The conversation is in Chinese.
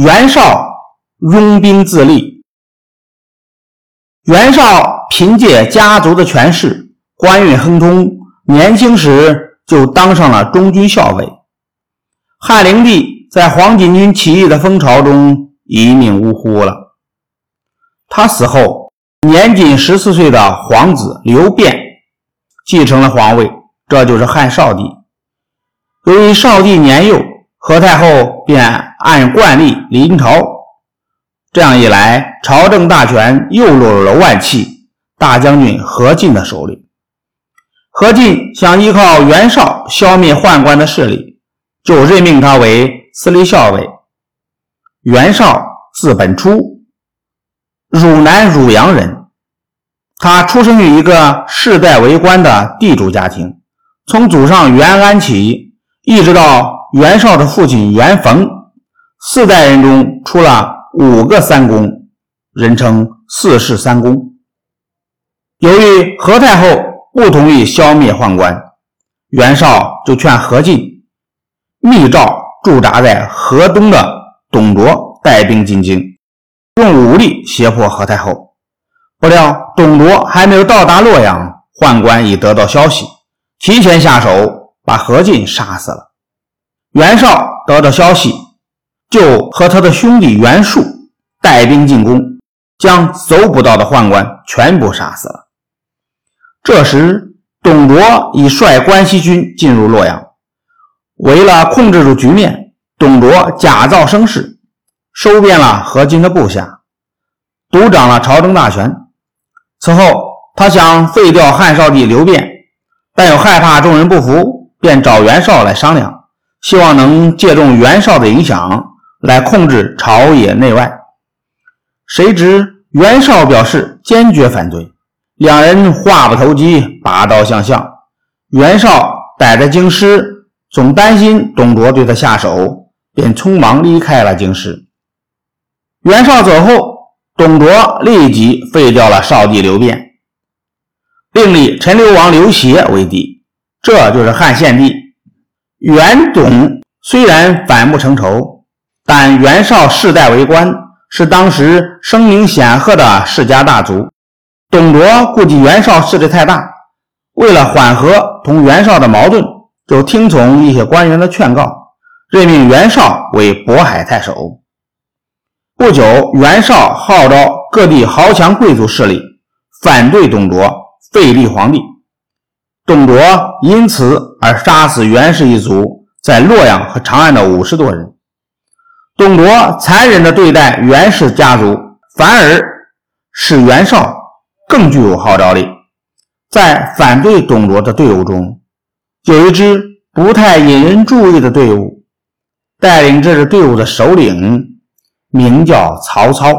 袁绍拥兵自立。袁绍凭借家族的权势，官运亨通，年轻时就当上了中军校尉。汉灵帝在黄巾军起义的风潮中一命呜呼了。他死后，年仅十四岁的皇子刘辩继承了皇位，这就是汉少帝。由于少帝年幼，何太后便按惯例临朝，这样一来，朝政大权又落入了外戚大将军何进的手里。何进想依靠袁绍消灭宦官的势力，就任命他为司隶校尉。袁绍字本初，汝南汝阳人。他出生于一个世代为官的地主家庭，从祖上袁安起，一直到。袁绍的父亲袁逢，四代人中出了五个三公，人称四世三公。由于何太后不同意消灭宦官，袁绍就劝何进密诏驻扎在河东的董卓带兵进京，用武力胁迫何太后。不料董卓还没有到达洛阳，宦官已得到消息，提前下手把何进杀死了。袁绍得到消息，就和他的兄弟袁术带兵进攻，将搜捕到的宦官全部杀死了。这时，董卓已率关西军进入洛阳。为了控制住局面，董卓假造声势，收编了何进的部下，独掌了朝政大权。此后，他想废掉汉少帝刘辩，但又害怕众人不服，便找袁绍来商量。希望能借重袁绍的影响来控制朝野内外，谁知袁绍表示坚决反对，两人话不投机，拔刀相向。袁绍逮着京师，总担心董卓对他下手，便匆忙离开了京师。袁绍走后，董卓立即废掉了少帝刘辩，并立陈留王刘协为帝，这就是汉献帝。袁董虽然反目成仇，但袁绍世代为官，是当时声名显赫的世家大族。董卓估计袁绍势力太大，为了缓和同袁绍的矛盾，就听从一些官员的劝告，任命袁绍为渤海太守。不久，袁绍号召各地豪强贵族势力反对董卓，废立皇帝。董卓因此而杀死袁氏一族在洛阳和长安的五十多人。董卓残忍地对待袁氏家族，反而使袁绍更具有号召力。在反对董卓的队伍中，有一支不太引人注意的队伍，带领这支队伍的首领名叫曹操。